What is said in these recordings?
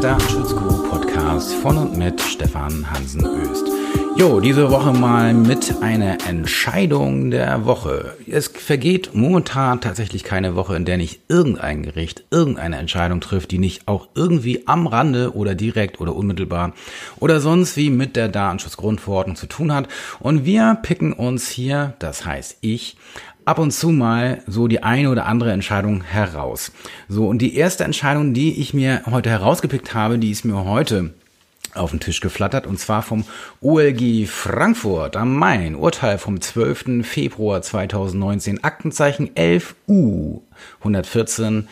Datenschutz-Guru-Podcast von und mit Stefan Hansen Öst. Jo, diese Woche mal mit einer Entscheidung der Woche. Es vergeht momentan tatsächlich keine Woche, in der nicht irgendein Gericht irgendeine Entscheidung trifft, die nicht auch irgendwie am Rande oder direkt oder unmittelbar oder sonst wie mit der Datenschutzgrundverordnung zu tun hat. Und wir picken uns hier, das heißt ich, ab und zu mal so die eine oder andere Entscheidung heraus. So, und die erste Entscheidung, die ich mir heute herausgepickt habe, die ist mir heute auf den Tisch geflattert und zwar vom OLG Frankfurt am Main. Urteil vom 12. Februar 2019, Aktenzeichen 11U 114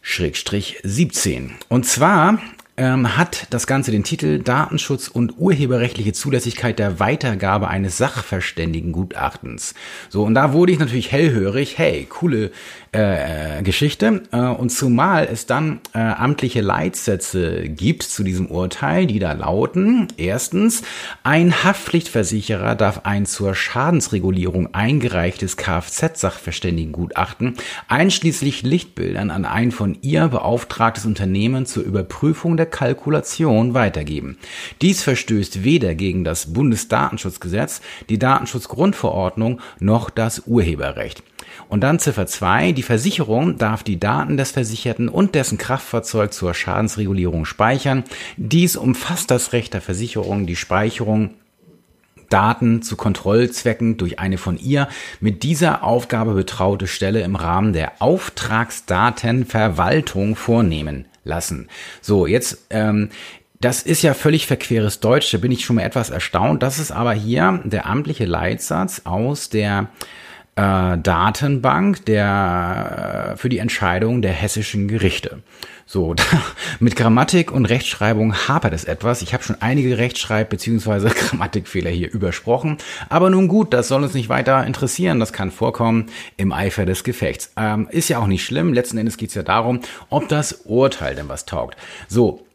Schrägstrich 17. Und zwar ähm, hat das Ganze den Titel Datenschutz und urheberrechtliche Zulässigkeit der Weitergabe eines Sachverständigengutachtens. So, und da wurde ich natürlich hellhörig, hey, coole äh, Geschichte. Äh, und zumal es dann äh, amtliche Leitsätze gibt zu diesem Urteil, die da lauten, erstens, ein Haftpflichtversicherer darf ein zur Schadensregulierung eingereichtes Kfz-Sachverständigengutachten einschließlich Lichtbildern an ein von ihr beauftragtes Unternehmen zur Überprüfung der Kalkulation weitergeben. Dies verstößt weder gegen das Bundesdatenschutzgesetz, die Datenschutzgrundverordnung noch das Urheberrecht. Und dann Ziffer 2, die Versicherung darf die Daten des Versicherten und dessen Kraftfahrzeug zur Schadensregulierung speichern. Dies umfasst das Recht der Versicherung, die Speicherung Daten zu Kontrollzwecken durch eine von ihr mit dieser Aufgabe betraute Stelle im Rahmen der Auftragsdatenverwaltung vornehmen lassen. So, jetzt ähm, das ist ja völlig verqueres Deutsch, da bin ich schon mal etwas erstaunt. Das ist aber hier der amtliche Leitsatz aus der äh, Datenbank der, äh, für die Entscheidung der hessischen Gerichte. So, da, mit Grammatik und Rechtschreibung hapert es etwas. Ich habe schon einige Rechtschreib- bzw. Grammatikfehler hier übersprochen. Aber nun gut, das soll uns nicht weiter interessieren. Das kann vorkommen im Eifer des Gefechts. Ähm, ist ja auch nicht schlimm. Letzten Endes geht es ja darum, ob das Urteil denn was taugt. So,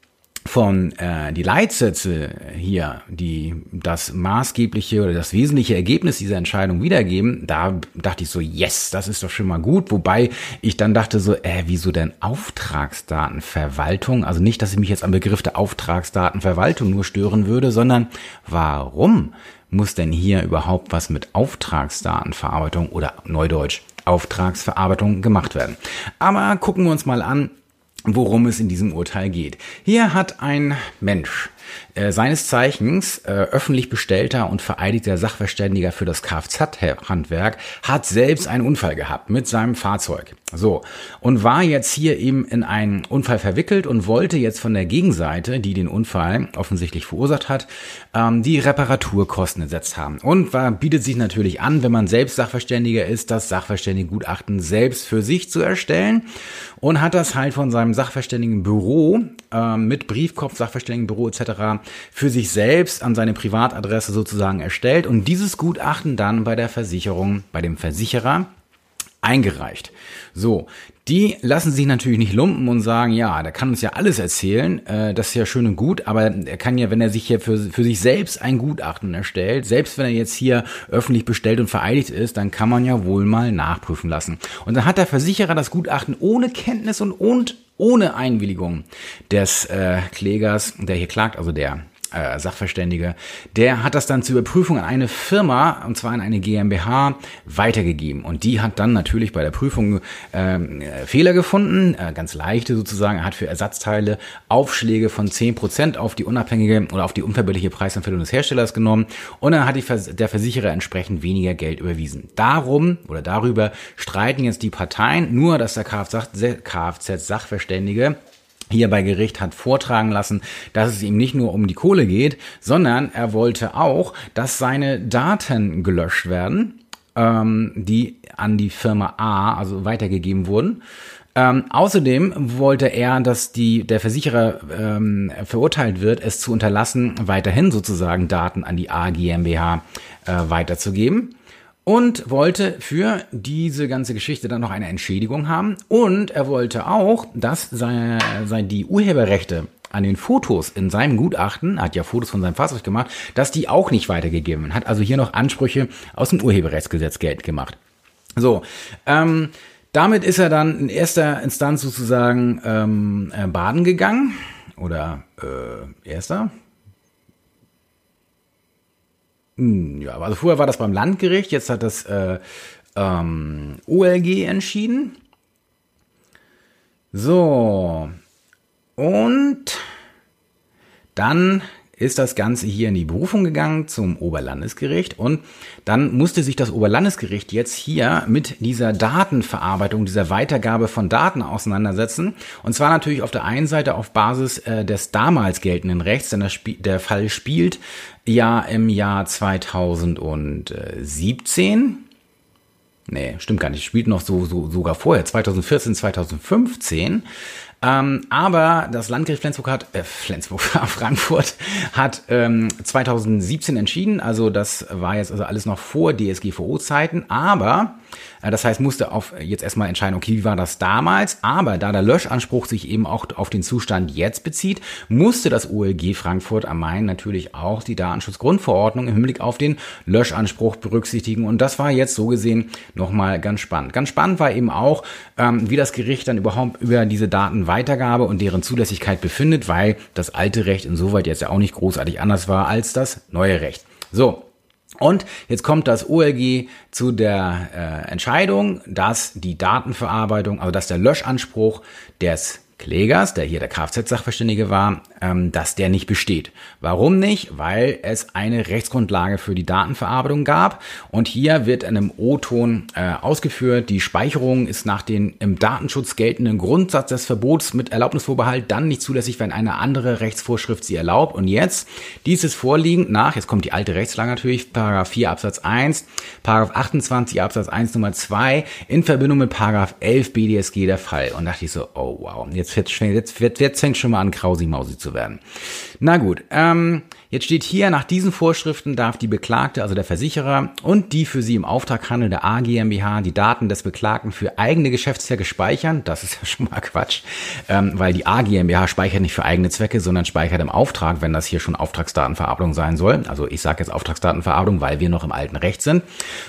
von äh, die Leitsätze hier, die das maßgebliche oder das wesentliche Ergebnis dieser Entscheidung wiedergeben, da dachte ich so, yes, das ist doch schon mal gut. Wobei ich dann dachte so, äh, wieso denn Auftragsdatenverwaltung? Also nicht, dass ich mich jetzt am Begriff der Auftragsdatenverwaltung nur stören würde, sondern warum muss denn hier überhaupt was mit Auftragsdatenverarbeitung oder Neudeutsch Auftragsverarbeitung gemacht werden? Aber gucken wir uns mal an, worum es in diesem Urteil geht. Hier hat ein Mensch äh, seines Zeichens äh, öffentlich bestellter und vereidigter Sachverständiger für das Kfz-Handwerk, hat selbst einen Unfall gehabt mit seinem Fahrzeug. So. Und war jetzt hier eben in einen Unfall verwickelt und wollte jetzt von der Gegenseite, die den Unfall offensichtlich verursacht hat, ähm, die Reparaturkosten ersetzt haben. Und war, bietet sich natürlich an, wenn man selbst Sachverständiger ist, das Sachverständigengutachten selbst für sich zu erstellen und hat das halt von seinem Sachverständigenbüro äh, mit Briefkopf, Sachverständigenbüro etc für sich selbst an seine Privatadresse sozusagen erstellt und dieses Gutachten dann bei der Versicherung, bei dem Versicherer eingereicht. So, die lassen sich natürlich nicht lumpen und sagen, ja, der kann uns ja alles erzählen, äh, das ist ja schön und gut, aber er kann ja, wenn er sich hier für, für sich selbst ein Gutachten erstellt, selbst wenn er jetzt hier öffentlich bestellt und vereidigt ist, dann kann man ja wohl mal nachprüfen lassen. Und dann hat der Versicherer das Gutachten ohne Kenntnis und, und ohne Einwilligung des äh, Klägers, der hier klagt, also der äh, Sachverständige, der hat das dann zur Überprüfung an eine Firma, und zwar an eine GmbH, weitergegeben. Und die hat dann natürlich bei der Prüfung ähm, äh, Fehler gefunden, äh, ganz leichte sozusagen. Er hat für Ersatzteile Aufschläge von zehn Prozent auf die unabhängige oder auf die unverbindliche Preisanfällung des Herstellers genommen. Und dann hat die Vers der Versicherer entsprechend weniger Geld überwiesen. Darum oder darüber streiten jetzt die Parteien, nur dass der Kfz-Sachverständige hier bei Gericht hat vortragen lassen, dass es ihm nicht nur um die Kohle geht, sondern er wollte auch, dass seine Daten gelöscht werden, ähm, die an die Firma A, also weitergegeben wurden. Ähm, außerdem wollte er, dass die, der Versicherer ähm, verurteilt wird, es zu unterlassen, weiterhin sozusagen Daten an die A GmbH äh, weiterzugeben und wollte für diese ganze Geschichte dann noch eine Entschädigung haben. Und er wollte auch, dass seine, seine, die Urheberrechte an den Fotos in seinem Gutachten, er hat ja Fotos von seinem Fahrzeug gemacht, dass die auch nicht weitergegeben. Hat also hier noch Ansprüche aus dem Urheberrechtsgesetz Geld gemacht. So, ähm, damit ist er dann in erster Instanz sozusagen ähm, äh, baden gegangen oder äh, erster. Hm, ja, also vorher war das beim Landgericht, jetzt hat das äh, ähm, OLG entschieden. So. Und dann ist das Ganze hier in die Berufung gegangen zum Oberlandesgericht und dann musste sich das Oberlandesgericht jetzt hier mit dieser Datenverarbeitung, dieser Weitergabe von Daten auseinandersetzen. Und zwar natürlich auf der einen Seite auf Basis äh, des damals geltenden Rechts, denn der Fall spielt ja im Jahr 2017 Nee, stimmt gar nicht. Spielt noch so, so sogar vorher, 2014, 2015. Ähm, aber das Landgericht Flensburg hat, äh, Flensburg, Frankfurt hat ähm, 2017 entschieden. Also das war jetzt also alles noch vor DSGVO-Zeiten. Aber das heißt, musste auf jetzt erstmal entscheiden, okay, wie war das damals? Aber da der Löschanspruch sich eben auch auf den Zustand jetzt bezieht, musste das OLG Frankfurt am Main natürlich auch die Datenschutzgrundverordnung im Hinblick auf den Löschanspruch berücksichtigen. Und das war jetzt so gesehen nochmal ganz spannend. Ganz spannend war eben auch, ähm, wie das Gericht dann überhaupt über diese Datenweitergabe und deren Zulässigkeit befindet, weil das alte Recht insoweit jetzt ja auch nicht großartig anders war als das neue Recht. So, und jetzt kommt das OLG zu der äh, Entscheidung, dass die Datenverarbeitung, also dass der Löschanspruch des Klägers, der hier der Kfz-Sachverständige war, ähm, dass der nicht besteht. Warum nicht? Weil es eine Rechtsgrundlage für die Datenverarbeitung gab und hier wird in einem O-Ton äh, ausgeführt, die Speicherung ist nach den im Datenschutz geltenden Grundsatz des Verbots mit Erlaubnisvorbehalt dann nicht zulässig, wenn eine andere Rechtsvorschrift sie erlaubt. Und jetzt, dieses vorliegend nach, jetzt kommt die alte Rechtslage natürlich, Paragraph 4 Absatz 1, Paragraph 28 Absatz 1 Nummer 2 in Verbindung mit Paragraph 11 BDSG der Fall. Und dachte ich so, oh wow, jetzt jetzt, jetzt, jetzt, jetzt fängt schon mal an, Krausi-Mausi zu werden. Na gut, ähm, jetzt steht hier, nach diesen Vorschriften darf die Beklagte, also der Versicherer und die für sie im Auftrag handelnde A GmbH die Daten des Beklagten für eigene Geschäftszwecke speichern. Das ist ja schon mal Quatsch, ähm, weil die A GmbH speichert nicht für eigene Zwecke, sondern speichert im Auftrag, wenn das hier schon Auftragsdatenverarbeitung sein soll. Also ich sage jetzt Auftragsdatenverarbeitung, weil wir noch im alten Recht sind.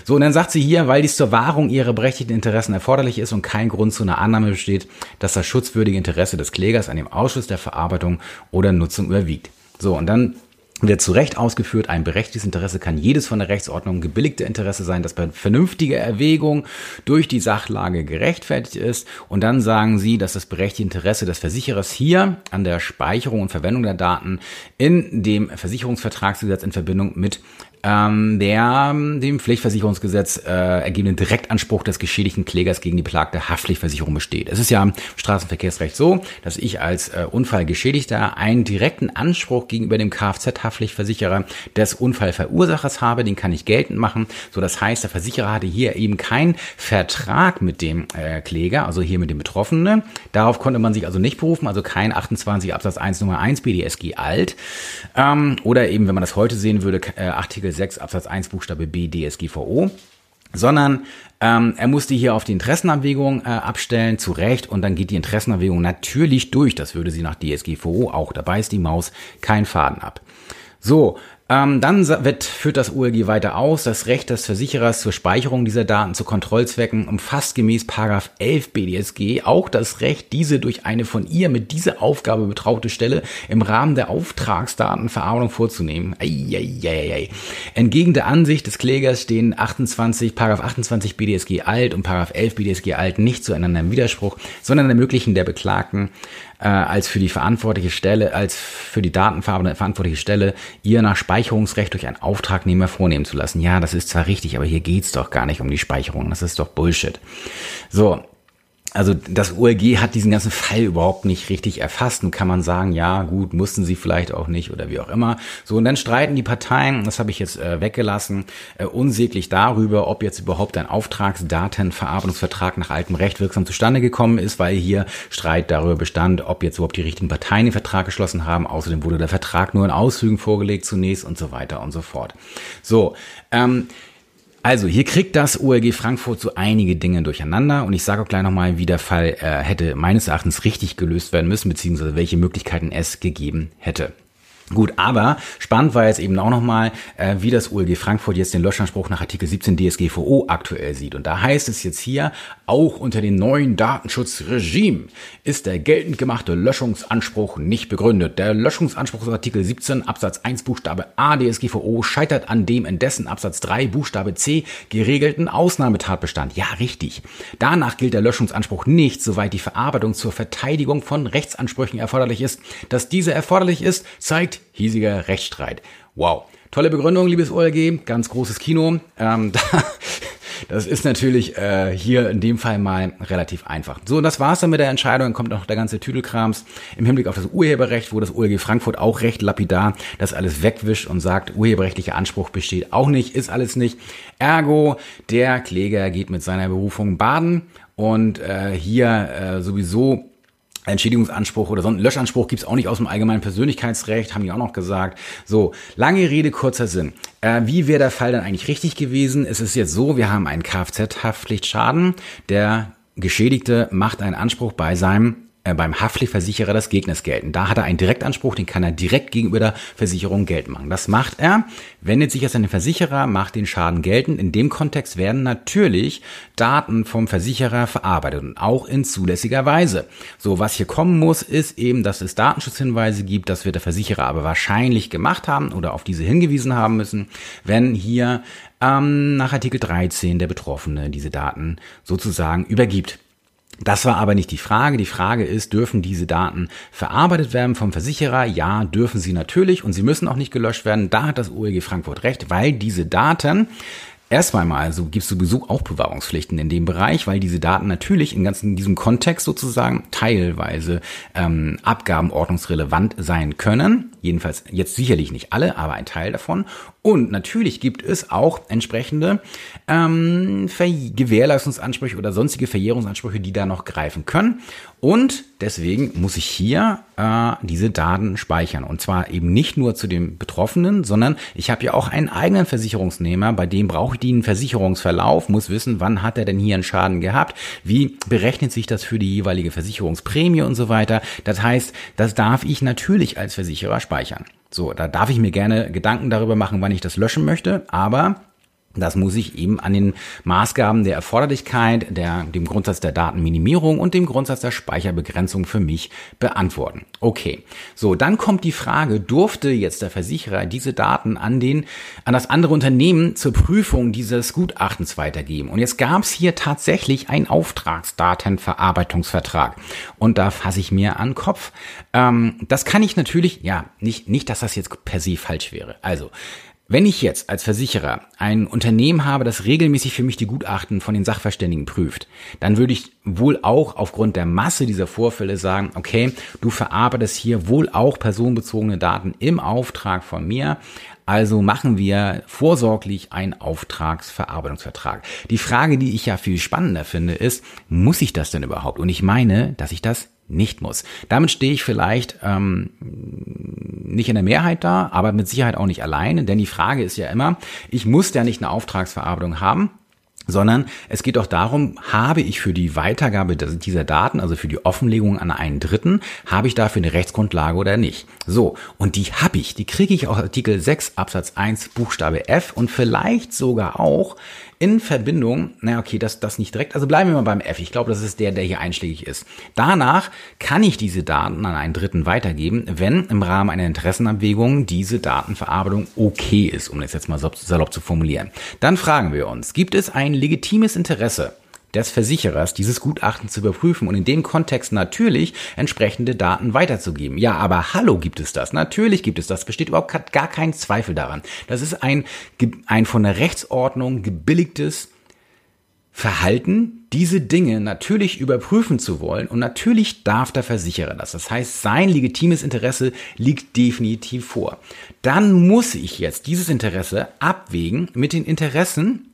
So, und dann sagt sie hier, weil dies zur Wahrung ihrer berechtigten Interessen erforderlich ist und kein Grund zu einer Annahme besteht, dass das schutzwürdige Interesse des Klägers an dem Ausschuss der Verarbeitung oder Nutzung überwiegt. So, und dann wird zu Recht ausgeführt, ein berechtigtes Interesse kann jedes von der Rechtsordnung gebilligte Interesse sein, das bei vernünftiger Erwägung durch die Sachlage gerechtfertigt ist. Und dann sagen sie, dass das berechtigte Interesse des Versicherers hier an der Speicherung und Verwendung der Daten in dem Versicherungsvertragsgesetz in Verbindung mit ähm, der dem Pflichtversicherungsgesetz äh, ergebenden Direktanspruch des geschädigten Klägers gegen die beklagte Haftpflichtversicherung besteht. Es ist ja im Straßenverkehrsrecht so, dass ich als äh, Unfallgeschädigter einen direkten Anspruch gegenüber dem Kfz-Haftpflichtversicherer des Unfallverursachers habe, den kann ich geltend machen. So, das heißt, der Versicherer hatte hier eben keinen Vertrag mit dem äh, Kläger, also hier mit dem Betroffenen. Darauf konnte man sich also nicht berufen, also kein 28 Absatz 1 Nummer 1 BDSG alt. Ähm, oder eben, wenn man das heute sehen würde, äh, Artikel Artikel 6 Absatz 1 Buchstabe B DSGVO, sondern ähm, er musste hier auf die Interessenabwägung äh, abstellen, zu Recht, und dann geht die Interessenabwägung natürlich durch. Das würde sie nach DSGVO auch. Dabei ist die Maus kein Faden ab. So, ähm, dann wird, führt das OLG weiter aus, das Recht des Versicherers zur Speicherung dieser Daten zu Kontrollzwecken umfasst gemäß 11 BDSG auch das Recht, diese durch eine von ihr mit dieser Aufgabe betraute Stelle im Rahmen der Auftragsdatenverarbeitung vorzunehmen. Eieieiei. Entgegen der Ansicht des Klägers stehen 28, 28 BDSG alt und 11 BDSG alt nicht zueinander im Widerspruch, sondern ermöglichen der Beklagten äh, als für die verantwortliche Stelle, als für die Datenverarbeitung verantwortliche Stelle, ihr nach Speicherungsrecht durch einen Auftragnehmer vornehmen zu lassen. Ja, das ist zwar richtig, aber hier geht's doch gar nicht um die Speicherung. Das ist doch Bullshit. So, also das OLG hat diesen ganzen Fall überhaupt nicht richtig erfasst und kann man sagen, ja gut, mussten sie vielleicht auch nicht oder wie auch immer. So und dann streiten die Parteien, das habe ich jetzt äh, weggelassen, äh, unsäglich darüber, ob jetzt überhaupt ein Auftragsdatenverarbeitungsvertrag nach altem Recht wirksam zustande gekommen ist, weil hier Streit darüber bestand, ob jetzt überhaupt die richtigen Parteien den Vertrag geschlossen haben. Außerdem wurde der Vertrag nur in Auszügen vorgelegt zunächst und so weiter und so fort. So, ähm, also, hier kriegt das OLG Frankfurt so einige Dinge durcheinander und ich sage auch gleich nochmal, wie der Fall äh, hätte meines Erachtens richtig gelöst werden müssen, beziehungsweise welche Möglichkeiten es gegeben hätte. Gut, aber spannend war jetzt eben auch nochmal, äh, wie das OLG Frankfurt jetzt den Löschanspruch nach Artikel 17 DSGVO aktuell sieht. Und da heißt es jetzt hier, auch unter dem neuen Datenschutzregime ist der geltend gemachte Löschungsanspruch nicht begründet. Der Löschungsanspruch aus Artikel 17 Absatz 1 Buchstabe A DSGVO scheitert an dem in dessen Absatz 3 Buchstabe C geregelten Ausnahmetatbestand. Ja, richtig. Danach gilt der Löschungsanspruch nicht, soweit die Verarbeitung zur Verteidigung von Rechtsansprüchen erforderlich ist. Dass diese erforderlich ist, zeigt hiesiger Rechtsstreit. Wow. Tolle Begründung, liebes OLG, ganz großes Kino. Ähm, das ist natürlich äh, hier in dem Fall mal relativ einfach. So, und das war's dann mit der Entscheidung. Dann kommt noch der ganze Tüdelkrams im Hinblick auf das Urheberrecht, wo das OLG Frankfurt auch recht lapidar das alles wegwischt und sagt, urheberrechtlicher Anspruch besteht auch nicht, ist alles nicht. Ergo, der Kläger geht mit seiner Berufung baden und äh, hier äh, sowieso Entschädigungsanspruch oder so einen Löschanspruch gibt's auch nicht aus dem allgemeinen Persönlichkeitsrecht, haben die auch noch gesagt. So, lange Rede, kurzer Sinn. Äh, wie wäre der Fall dann eigentlich richtig gewesen? Es ist jetzt so, wir haben einen Kfz-Haftpflichtschaden. Der Geschädigte macht einen Anspruch bei seinem beim Haftpflichtversicherer des Gegners gelten. Da hat er einen Direktanspruch, den kann er direkt gegenüber der Versicherung geltend machen. Das macht er, wendet sich an den Versicherer, macht den Schaden geltend. In dem Kontext werden natürlich Daten vom Versicherer verarbeitet und auch in zulässiger Weise. So, was hier kommen muss, ist eben, dass es Datenschutzhinweise gibt, das wird der Versicherer aber wahrscheinlich gemacht haben oder auf diese hingewiesen haben müssen, wenn hier ähm, nach Artikel 13 der Betroffene diese Daten sozusagen übergibt. Das war aber nicht die Frage. Die Frage ist, dürfen diese Daten verarbeitet werden vom Versicherer? Ja, dürfen sie natürlich und sie müssen auch nicht gelöscht werden. Da hat das OLG Frankfurt recht, weil diese Daten Erstmal mal, also gibt es sowieso auch Bewahrungspflichten in dem Bereich, weil diese Daten natürlich in ganzen diesem Kontext sozusagen teilweise ähm, abgabenordnungsrelevant sein können. Jedenfalls jetzt sicherlich nicht alle, aber ein Teil davon. Und natürlich gibt es auch entsprechende ähm, Gewährleistungsansprüche oder sonstige Verjährungsansprüche, die da noch greifen können. Und deswegen muss ich hier äh, diese Daten speichern. Und zwar eben nicht nur zu dem Betroffenen, sondern ich habe ja auch einen eigenen Versicherungsnehmer, bei dem brauche ich den Versicherungsverlauf, muss wissen, wann hat er denn hier einen Schaden gehabt, wie berechnet sich das für die jeweilige Versicherungsprämie und so weiter. Das heißt, das darf ich natürlich als Versicherer speichern. So, da darf ich mir gerne Gedanken darüber machen, wann ich das löschen möchte, aber das muss ich eben an den Maßgaben der Erforderlichkeit, der, dem Grundsatz der Datenminimierung und dem Grundsatz der Speicherbegrenzung für mich beantworten. Okay. So, dann kommt die Frage, durfte jetzt der Versicherer diese Daten an den, an das andere Unternehmen zur Prüfung dieses Gutachtens weitergeben? Und jetzt gab es hier tatsächlich einen Auftragsdatenverarbeitungsvertrag. Und da fasse ich mir an den Kopf. Ähm, das kann ich natürlich, ja, nicht, nicht, dass das jetzt per se falsch wäre. Also, wenn ich jetzt als Versicherer ein Unternehmen habe, das regelmäßig für mich die Gutachten von den Sachverständigen prüft, dann würde ich wohl auch aufgrund der Masse dieser Vorfälle sagen, okay, du verarbeitest hier wohl auch personenbezogene Daten im Auftrag von mir. Also machen wir vorsorglich einen Auftragsverarbeitungsvertrag. Die Frage, die ich ja viel spannender finde, ist, muss ich das denn überhaupt? Und ich meine, dass ich das nicht muss. Damit stehe ich vielleicht ähm, nicht in der Mehrheit da, aber mit Sicherheit auch nicht alleine, denn die Frage ist ja immer, ich muss ja nicht eine Auftragsverarbeitung haben, sondern es geht auch darum, habe ich für die Weitergabe dieser Daten, also für die Offenlegung an einen Dritten, habe ich dafür eine Rechtsgrundlage oder nicht. So, und die habe ich, die kriege ich aus Artikel 6 Absatz 1 Buchstabe F und vielleicht sogar auch in Verbindung, na okay, das, das nicht direkt, also bleiben wir mal beim F. Ich glaube, das ist der, der hier einschlägig ist. Danach kann ich diese Daten an einen Dritten weitergeben, wenn im Rahmen einer Interessenabwägung diese Datenverarbeitung okay ist, um das jetzt mal salopp zu formulieren. Dann fragen wir uns, gibt es ein legitimes Interesse des Versicherers, dieses Gutachten zu überprüfen und in dem Kontext natürlich entsprechende Daten weiterzugeben. Ja, aber hallo gibt es das. Natürlich gibt es das. Besteht überhaupt gar kein Zweifel daran. Das ist ein, ein von der Rechtsordnung gebilligtes Verhalten, diese Dinge natürlich überprüfen zu wollen und natürlich darf der Versicherer das. Das heißt, sein legitimes Interesse liegt definitiv vor. Dann muss ich jetzt dieses Interesse abwägen mit den Interessen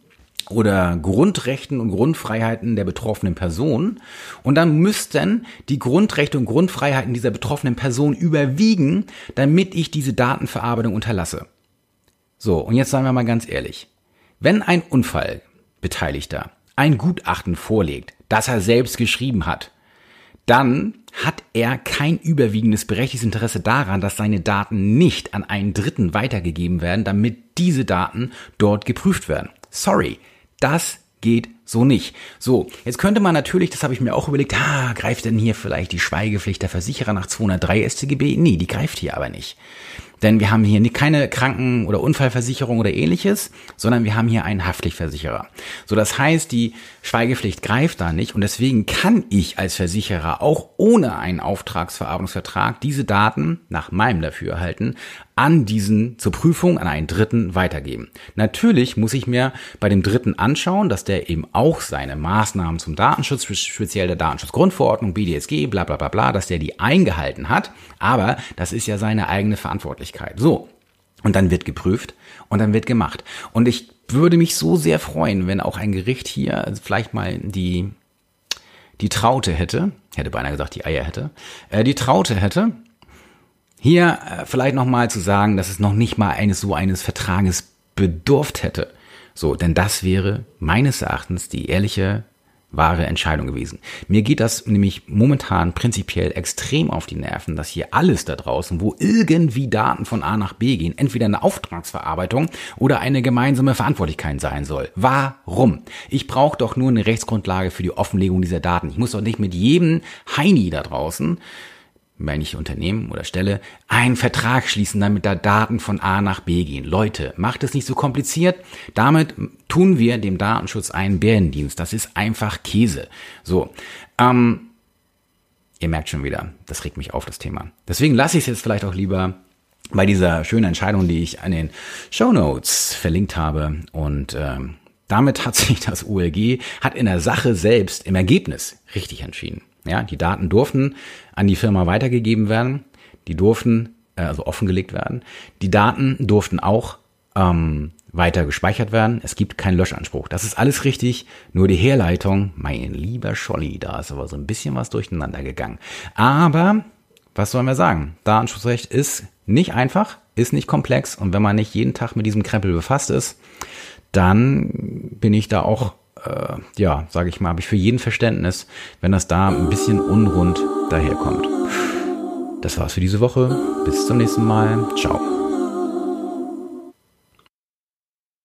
oder Grundrechten und Grundfreiheiten der betroffenen Person. Und dann müssten die Grundrechte und Grundfreiheiten dieser betroffenen Person überwiegen, damit ich diese Datenverarbeitung unterlasse. So, und jetzt sagen wir mal ganz ehrlich. Wenn ein Unfallbeteiligter ein Gutachten vorlegt, das er selbst geschrieben hat, dann hat er kein überwiegendes berechtigtes Interesse daran, dass seine Daten nicht an einen Dritten weitergegeben werden, damit diese Daten dort geprüft werden. Sorry, das geht so nicht. So, jetzt könnte man natürlich, das habe ich mir auch überlegt, ah, greift denn hier vielleicht die Schweigepflicht der Versicherer nach 203 StGB? Nee, die greift hier aber nicht. Denn wir haben hier keine Kranken- oder Unfallversicherung oder ähnliches, sondern wir haben hier einen Haftpflichtversicherer. So, das heißt, die Schweigepflicht greift da nicht und deswegen kann ich als Versicherer auch ohne einen Auftragsverarbeitungsvertrag diese Daten nach meinem Dafürhalten an diesen zur Prüfung an einen Dritten weitergeben. Natürlich muss ich mir bei dem Dritten anschauen, dass der eben auch seine Maßnahmen zum Datenschutz, speziell der Datenschutzgrundverordnung, BDSG, bla bla bla bla, dass der die eingehalten hat. Aber das ist ja seine eigene Verantwortlichkeit. So. Und dann wird geprüft und dann wird gemacht. Und ich würde mich so sehr freuen, wenn auch ein Gericht hier vielleicht mal die, die Traute hätte, hätte beinahe gesagt, die Eier hätte, äh, die Traute hätte, hier äh, vielleicht nochmal zu sagen, dass es noch nicht mal eines so eines Vertrages bedurft hätte. So, denn das wäre meines Erachtens die ehrliche, wahre Entscheidung gewesen. Mir geht das nämlich momentan prinzipiell extrem auf die Nerven, dass hier alles da draußen, wo irgendwie Daten von A nach B gehen, entweder eine Auftragsverarbeitung oder eine gemeinsame Verantwortlichkeit sein soll. Warum? Ich brauche doch nur eine Rechtsgrundlage für die Offenlegung dieser Daten. Ich muss doch nicht mit jedem Heini da draußen meine ich Unternehmen oder Stelle, einen Vertrag schließen, damit da Daten von A nach B gehen. Leute, macht es nicht so kompliziert. Damit tun wir dem Datenschutz einen Bärendienst. Das ist einfach Käse. So, ähm, ihr merkt schon wieder, das regt mich auf, das Thema. Deswegen lasse ich es jetzt vielleicht auch lieber bei dieser schönen Entscheidung, die ich an den Show Notes verlinkt habe. Und ähm, damit hat sich das ULG, hat in der Sache selbst im Ergebnis richtig entschieden. Ja, die Daten durften an die Firma weitergegeben werden, die durften äh, also offengelegt werden. Die Daten durften auch ähm, weiter gespeichert werden. Es gibt keinen Löschanspruch. Das ist alles richtig. Nur die Herleitung, mein lieber Scholli, da ist aber so ein bisschen was durcheinander gegangen. Aber was sollen wir sagen? Datenschutzrecht ist nicht einfach, ist nicht komplex und wenn man nicht jeden Tag mit diesem Krempel befasst ist, dann bin ich da auch äh, ja, sage ich mal, habe ich für jeden Verständnis, wenn das da ein bisschen unrund daherkommt. Das war's für diese Woche. Bis zum nächsten Mal. Ciao.